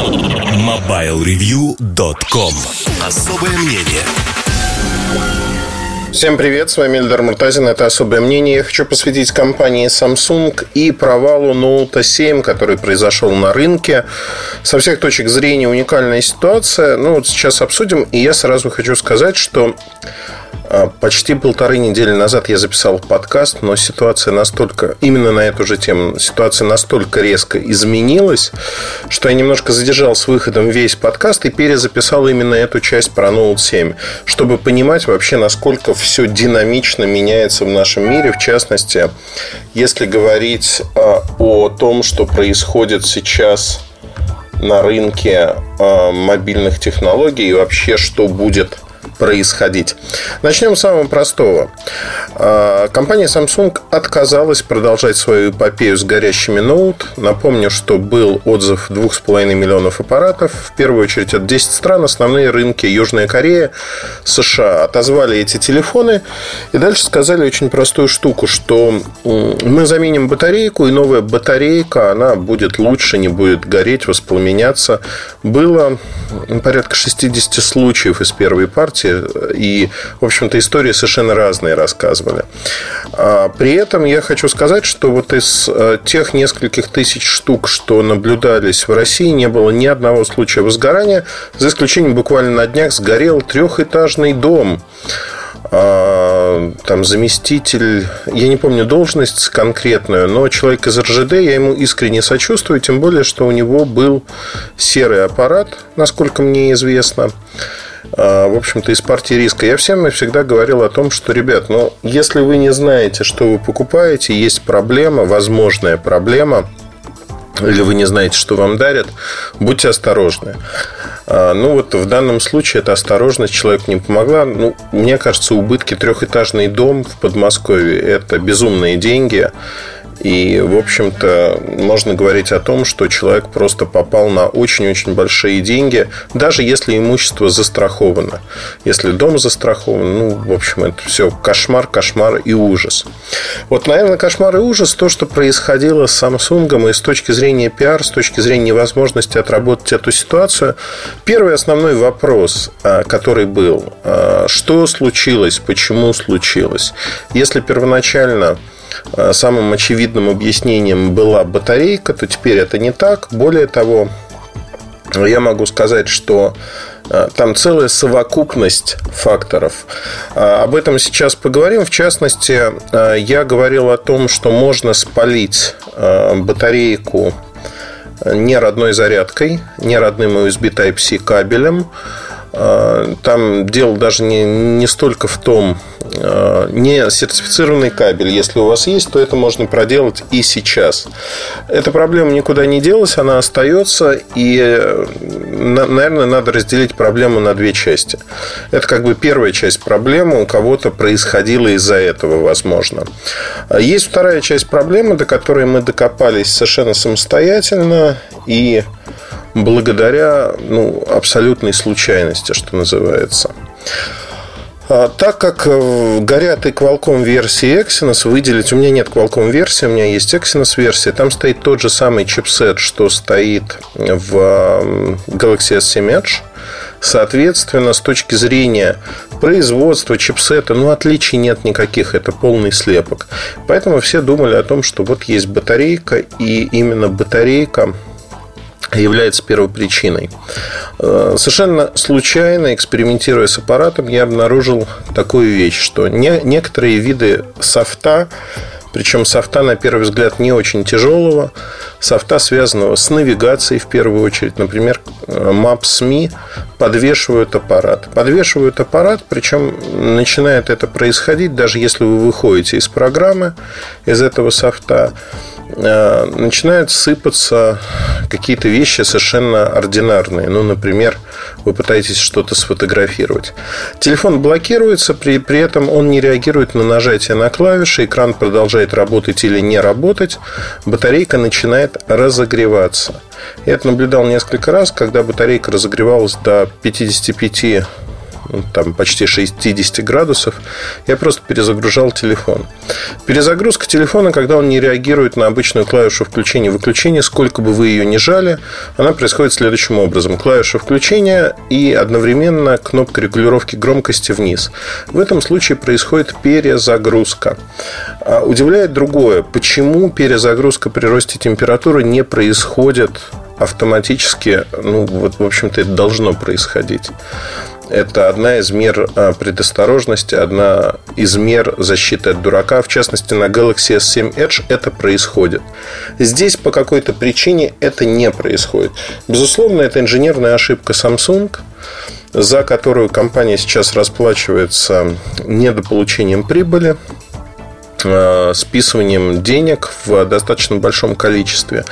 MobileReview.com Особое мнение Всем привет, с вами Эльдар Муртазин, это «Особое мнение». Я хочу посвятить компании Samsung и провалу Note 7, который произошел на рынке. Со всех точек зрения уникальная ситуация. Ну, вот сейчас обсудим, и я сразу хочу сказать, что а, почти полторы недели назад я записал подкаст, но ситуация настолько, именно на эту же тему, ситуация настолько резко изменилась, что я немножко задержал с выходом весь подкаст и перезаписал именно эту часть про Note 7, чтобы понимать вообще, насколько все динамично меняется в нашем мире. В частности, если говорить а, о том, что происходит сейчас на рынке а, мобильных технологий и вообще, что будет происходить. Начнем с самого простого. А, компания Samsung отказалась продолжать свою эпопею с горящими ноут. Напомню, что был отзыв 2,5 миллионов аппаратов. В первую очередь от 10 стран. Основные рынки Южная Корея, США отозвали эти телефоны. И дальше сказали очень простую штуку, что мы заменим батарейку, и новая батарейка, она будет лучше, не будет гореть, воспламеняться. Было порядка 60 случаев из первой партии и, в общем-то, истории совершенно разные рассказывали. А, при этом я хочу сказать, что вот из э, тех нескольких тысяч штук, что наблюдались в России, не было ни одного случая возгорания, за исключением буквально на днях сгорел трехэтажный дом а, там заместитель, я не помню должность конкретную, но человек из РЖД, я ему искренне сочувствую, тем более, что у него был серый аппарат, насколько мне известно. А, в общем-то, из партии риска. Я всем всегда говорил о том, что, ребят, ну, если вы не знаете, что вы покупаете, есть проблема, возможная проблема, или вы не знаете, что вам дарят, будьте осторожны. А, ну, вот в данном случае эта осторожность человеку не помогла. Ну, мне кажется, убытки трехэтажный дом в Подмосковье – это безумные деньги. И, в общем-то, можно говорить о том, что человек просто попал на очень-очень большие деньги, даже если имущество застраховано. Если дом застрахован, ну, в общем, это все кошмар, кошмар и ужас. Вот, наверное, кошмар и ужас то, что происходило с Samsung и с точки зрения пиар, с точки зрения невозможности отработать эту ситуацию. Первый основной вопрос, а, который был, а, что случилось, почему случилось. Если первоначально самым очевидным объяснением была батарейка, то теперь это не так. Более того, я могу сказать, что э, там целая совокупность факторов. Э, об этом сейчас поговорим. В частности, я говорил о том, что можно спалить батарейку не родной зарядкой, не родным USB Type-C кабелем. Там дело даже не, не столько в том, Э, не сертифицированный кабель. Если у вас есть, то это можно проделать и сейчас. Эта проблема никуда не делась, она остается, и, наверное, надо разделить проблему на две части. Это как бы первая часть проблемы, у кого-то происходило из-за этого, возможно. Есть вторая часть проблемы, до которой мы докопались совершенно самостоятельно и благодаря ну, абсолютной случайности, что называется. А, так как э, горят и Qualcomm версии Exynos, выделить... У меня нет Qualcomm версии, у меня есть Exynos версия. Там стоит тот же самый чипсет, что стоит в Galaxy S7 Edge. Соответственно, с точки зрения производства чипсета, ну, отличий нет никаких, это полный слепок. Поэтому все думали о том, что вот есть батарейка, и именно батарейка является первопричиной. Э, совершенно случайно, экспериментируя с аппаратом, я обнаружил такую вещь, что не, некоторые виды софта, причем софта, на первый взгляд, не очень тяжелого, софта, связанного с навигацией в первую очередь, например, Maps.me, подвешивают аппарат. Подвешивают аппарат, причем начинает это происходить, даже если вы выходите из программы, из этого софта, Э, начинают сыпаться какие-то вещи совершенно ординарные. Ну, например, вы пытаетесь что-то сфотографировать. Телефон блокируется, при, при этом он не реагирует на нажатие на клавиши, экран продолжает работать или не работать, батарейка начинает разогреваться. Я это наблюдал несколько раз, когда батарейка разогревалась до 55 ну, там почти 60 градусов, я просто перезагружал телефон. Перезагрузка телефона, когда он не реагирует на обычную клавишу включения-выключения, сколько бы вы ее ни жали, она происходит следующим образом. Клавиша включения и одновременно кнопка регулировки громкости вниз. В этом случае происходит перезагрузка. А удивляет другое. Почему перезагрузка при росте температуры не происходит автоматически, ну, вот, в общем-то, это должно происходить. Это одна из мер а, предосторожности, одна из мер защиты от дурака. В частности, на Galaxy S7 Edge это происходит. Здесь по какой-то причине это не происходит. Безусловно, это инженерная ошибка Samsung за которую компания сейчас расплачивается недополучением прибыли. Э, списыванием денег в достаточно большом количестве.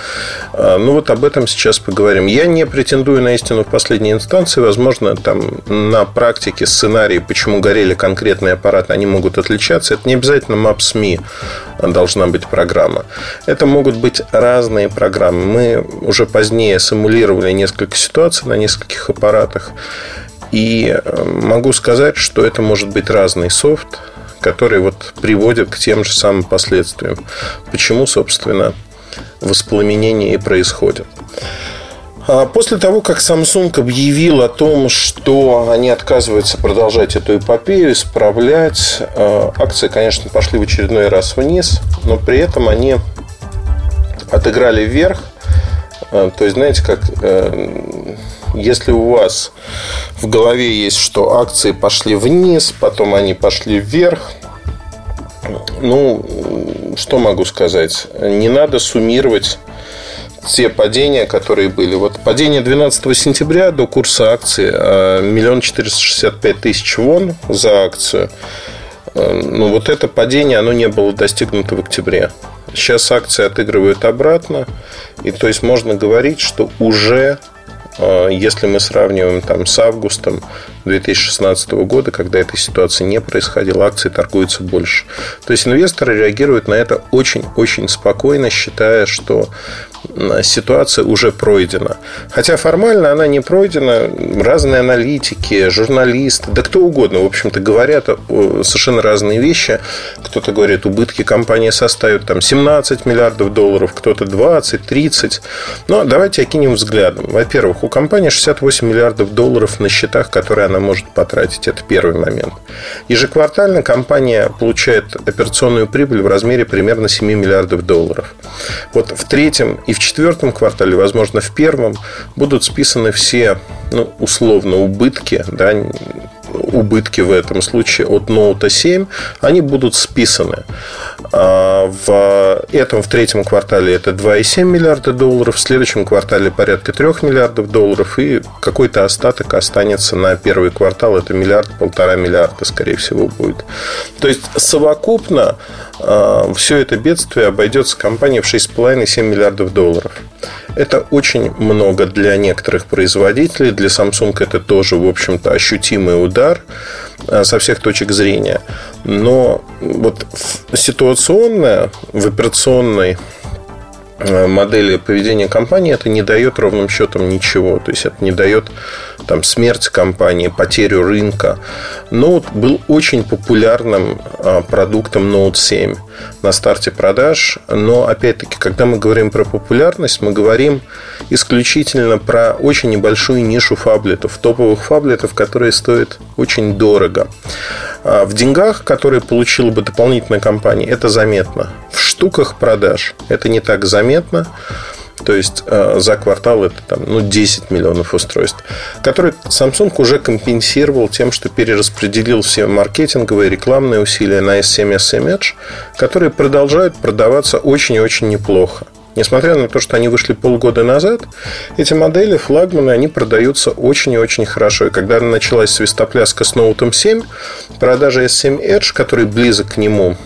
Э, ну, вот об этом сейчас поговорим. Я не претендую на истину в последней инстанции. Возможно, там на практике сценарии, почему горели конкретные аппараты, они могут отличаться. Это не обязательно Maps.me должна быть программа. Это могут быть разные программы. Мы уже позднее симулировали несколько ситуаций на нескольких аппаратах. И э, могу сказать, что это может быть разный софт, которые вот приводят к тем же самым последствиям. Почему, собственно, воспламенение и происходит. А после того, как Samsung объявил о том, что они отказываются продолжать эту эпопею, исправлять, а, акции, конечно, пошли в очередной раз вниз, но при этом они отыграли вверх. А, то есть, знаете, как э, если у вас в голове есть, что акции пошли вниз, потом они пошли вверх, ну, что могу сказать? Не надо суммировать те падения, которые были. Вот падение 12 сентября до курса акции а, миллион четыреста шестьдесят пять тысяч вон за акцию. А, ну, вот это падение, оно не было достигнуто в октябре. Сейчас акции отыгрывают обратно. И то есть можно говорить, что уже если мы сравниваем там, с августом 2016 года, когда этой ситуации не происходило, акции торгуются больше. То есть инвесторы реагируют на это очень-очень спокойно, считая, что ситуация уже пройдена. Хотя формально она не пройдена. Разные аналитики, журналисты, да кто угодно, в общем-то, говорят совершенно разные вещи. Кто-то говорит, убытки компании составят там 17 миллиардов долларов, кто-то 20, 30. Но давайте окинем взглядом. Во-первых, у компании 68 миллиардов долларов на счетах, которые она может потратить. Это первый момент. Ежеквартально компания получает операционную прибыль в размере примерно 7 миллиардов долларов. Вот в третьем и в четвертом квартале, возможно, в первом будут списаны все, ну, условно, убытки, да, убытки в этом случае от Note 7, они будут списаны. А в этом, в третьем квартале это 2,7 миллиарда долларов, в следующем квартале порядка 3 миллиардов долларов, и какой-то остаток останется на первый квартал, это миллиард, полтора миллиарда, скорее всего, будет. То есть, совокупно а, все это бедствие обойдется компании в 6,5-7 миллиардов долларов. Это очень много для некоторых производителей. Для Samsung это тоже, в общем-то, ощутимый удар а, со всех точек зрения. Но вот ситуационная в операционной а, модели поведения компании это не дает ровным счетом ничего. То есть это не дает там, смерть компании, потерю рынка. Note был очень популярным а, продуктом Note 7 на старте продаж. Но, опять-таки, когда мы говорим про популярность, мы говорим исключительно про очень небольшую нишу фаблетов, топовых фаблетов, которые стоят очень дорого. А в деньгах, которые получила бы дополнительная компания, это заметно. В штуках продаж это не так заметно. То есть э, за квартал это там, ну, 10 миллионов устройств, которые Samsung уже компенсировал тем, что перераспределил все маркетинговые рекламные усилия на S7 S7 Edge, которые продолжают продаваться очень и очень неплохо. Несмотря на то, что они вышли полгода назад, эти модели, флагманы, они продаются очень и очень хорошо. И когда началась свистопляска с Note 7, продажа S7 Edge, который близок к нему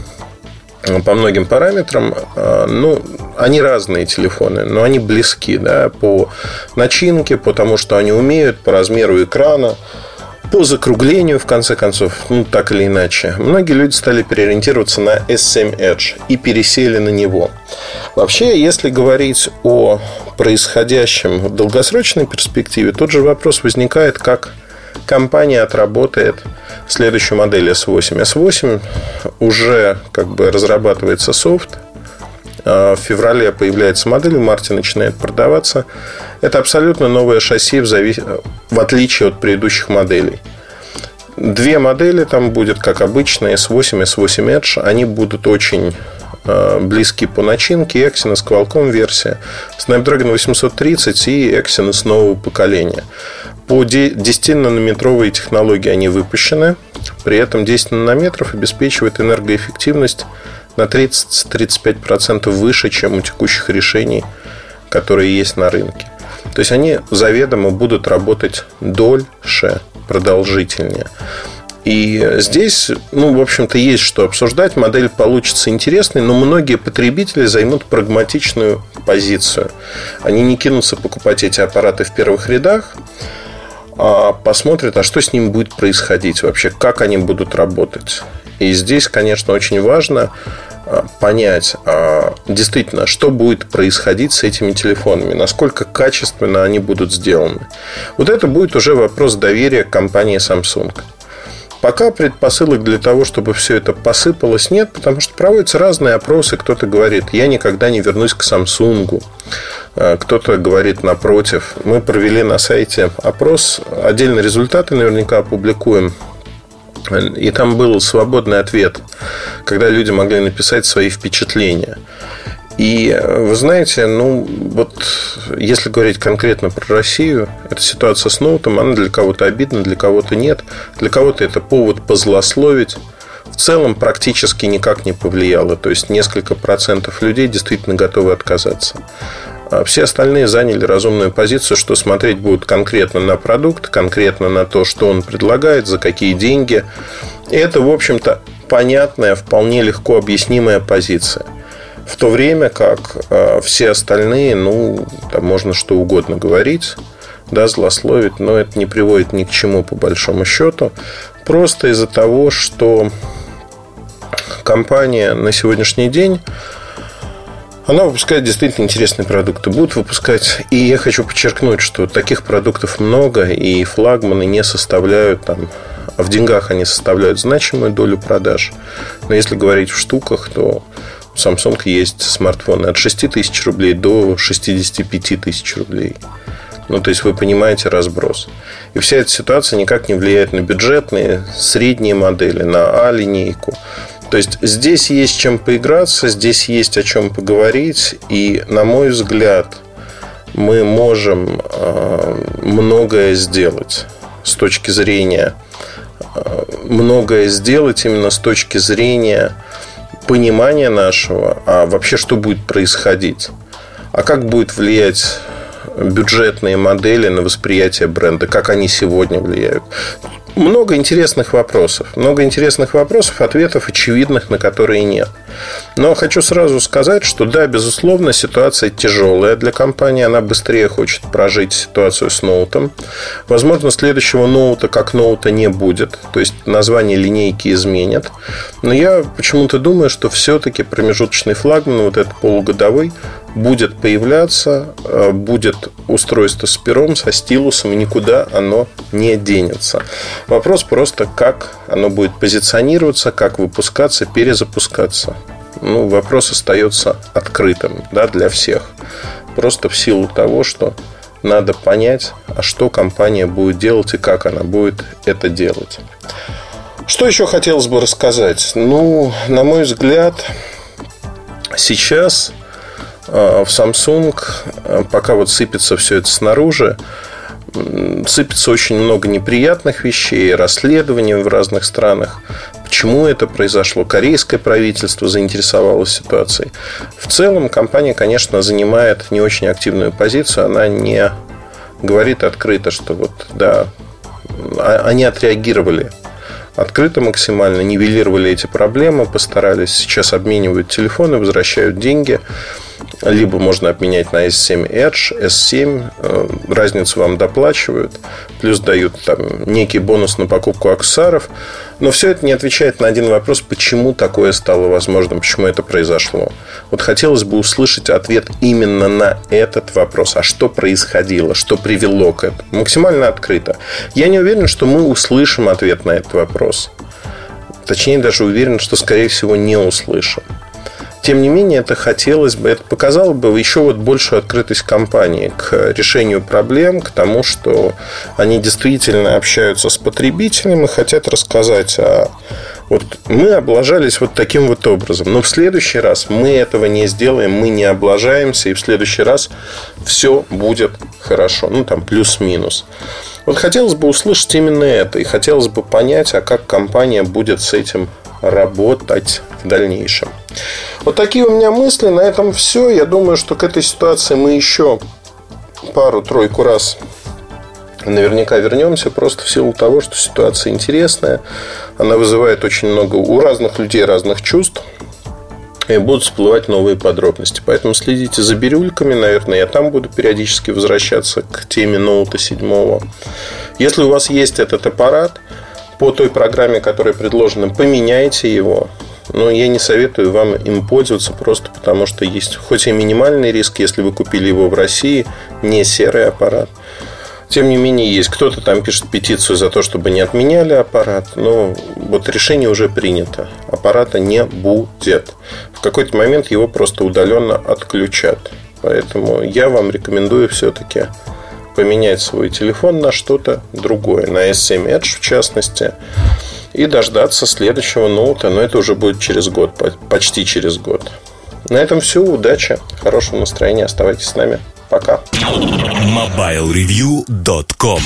по многим параметрам, а, ну, они разные телефоны, но они близки, да, по начинке, по тому, что они умеют, по размеру экрана, по закруглению, в конце концов, ну, так или иначе. Многие люди стали переориентироваться на S7 Edge и пересели на него. Вообще, если говорить о происходящем в долгосрочной перспективе, тот же вопрос возникает, как компания отработает следующую модель S8. S8 уже как бы разрабатывается софт, в феврале появляется модель, в марте начинает продаваться. Это абсолютно новое шасси в, завис... в отличие от предыдущих моделей. Две модели там будет, как обычно, S8, S8 Edge. Они будут очень а, близки по начинке. Exynos Qualcomm версия, Snapdragon 830 и Exynos нового поколения. По 10-нанометровой технологии они выпущены. При этом 10 нанометров обеспечивает энергоэффективность на 30-35% выше, чем у текущих решений, которые есть на рынке. То есть они заведомо будут работать дольше, продолжительнее. И здесь, ну, в общем-то, есть что обсуждать. Модель получится интересной, но многие потребители займут прагматичную позицию. Они не кинутся покупать эти аппараты в первых рядах, а посмотрят, а что с ними будет происходить вообще, как они будут работать. И здесь, конечно, очень важно а, понять, а, действительно, что будет происходить с этими телефонами, насколько качественно они будут сделаны. Вот это будет уже вопрос доверия компании Samsung. Пока предпосылок для того, чтобы все это посыпалось, нет, потому что проводятся разные опросы. Кто-то говорит, я никогда не вернусь к Samsung. А, кто-то говорит напротив. Мы провели на сайте опрос. Отдельно результаты наверняка опубликуем. И там был свободный ответ, когда люди могли написать свои впечатления. И вы знаете, ну вот если говорить конкретно про Россию, эта ситуация с ноутом, она для кого-то обидна, для кого-то нет. Для кого-то это повод позлословить. В целом практически никак не повлияло. То есть несколько процентов людей действительно готовы отказаться. А все остальные заняли разумную позицию, что смотреть будут конкретно на продукт, конкретно на то, что он предлагает, за какие деньги. И это, в общем-то, понятная, вполне легко объяснимая позиция. В то время как э, все остальные, ну, там можно что угодно говорить, да, злословить, но это не приводит ни к чему по большому счету. Просто из-за того, что компания на сегодняшний день она выпускает действительно интересные продукты. Будут выпускать. И я хочу подчеркнуть, что таких продуктов много, и флагманы не составляют там в деньгах они составляют значимую долю продаж. Но если говорить в штуках, то у Samsung есть смартфоны от 6 тысяч рублей до 65 тысяч рублей. Ну, то есть вы понимаете разброс. И вся эта ситуация никак не влияет на бюджетные, средние модели, на А-линейку. То есть здесь есть чем поиграться, здесь есть о чем поговорить. И, на мой взгляд, мы можем э, многое сделать с точки зрения э, многое сделать именно с точки зрения понимания нашего, а вообще что будет происходить, а как будет влиять бюджетные модели на восприятие бренда, как они сегодня влияют много интересных вопросов. Много интересных вопросов, ответов очевидных, на которые нет. Но хочу сразу сказать, что да, безусловно, ситуация тяжелая для компании. Она быстрее хочет прожить ситуацию с ноутом. Возможно, следующего ноута как ноута не будет. То есть название линейки изменят. Но я почему-то думаю, что все-таки промежуточный флагман, вот этот полугодовой, будет появляться, э, будет устройство с пером, со стилусом, и никуда оно не денется. Вопрос просто, как оно будет позиционироваться, как выпускаться, перезапускаться. Ну, вопрос остается открытым да, для всех. Просто в силу того, что надо понять, а что компания будет делать и как она будет это делать. Что еще хотелось бы рассказать? Ну, на мой взгляд, сейчас в Samsung, а, пока вот сыпется все это снаружи, сыпется очень много неприятных вещей, расследований в разных странах. Почему это произошло? Корейское правительство заинтересовалось ситуацией. В целом компания, конечно, занимает не очень активную позицию. Она не говорит открыто, что вот, да, а, они отреагировали открыто максимально, нивелировали эти проблемы, постарались, сейчас обменивают телефоны, возвращают деньги либо можно обменять на S7 Edge, S7, э, разницу вам доплачивают, плюс дают там некий бонус на покупку аксессуаров. Но все это не отвечает на один вопрос, почему такое стало возможным, почему это произошло. Вот хотелось бы услышать ответ именно на этот вопрос. А что происходило, что привело к этому? Максимально открыто. Я не уверен, что мы услышим ответ на этот вопрос. Точнее, даже уверен, что, скорее всего, не услышим. Тем не менее, это хотелось бы, это показало бы еще вот большую открытость компании к решению проблем, к тому, что они действительно общаются с потребителем и хотят рассказать о вот мы облажались вот таким вот образом. Но в следующий раз мы этого не сделаем, мы не облажаемся, и в следующий раз все будет хорошо. Ну, там плюс-минус. Вот хотелось бы услышать именно это. И хотелось бы понять, а как компания будет с этим работать в дальнейшем. Вот такие у меня мысли. На этом все. Я думаю, что к этой ситуации мы еще пару-тройку раз наверняка вернемся просто в силу того, что ситуация интересная. Она вызывает очень много у разных людей разных чувств. И будут всплывать новые подробности. Поэтому следите за бирюльками. Наверное, я там буду периодически возвращаться к теме ноута 7. Если у вас есть этот аппарат, по той программе, которая предложена, поменяйте его. Но я не советую вам им пользоваться просто потому, что есть хоть и минимальный риск, если вы купили его в России, не серый аппарат. Тем не менее, есть кто-то там пишет петицию за то, чтобы не отменяли аппарат. Но вот решение уже принято. Аппарата не будет. В какой-то момент его просто удаленно отключат. Поэтому я вам рекомендую все-таки поменять свой телефон на что-то другое. На S7 Edge в частности. И дождаться следующего ноута. Но это уже будет через год. Почти через год. На этом все. Удачи. Хорошего настроения. Оставайтесь с нами. Пока. MobileReview.com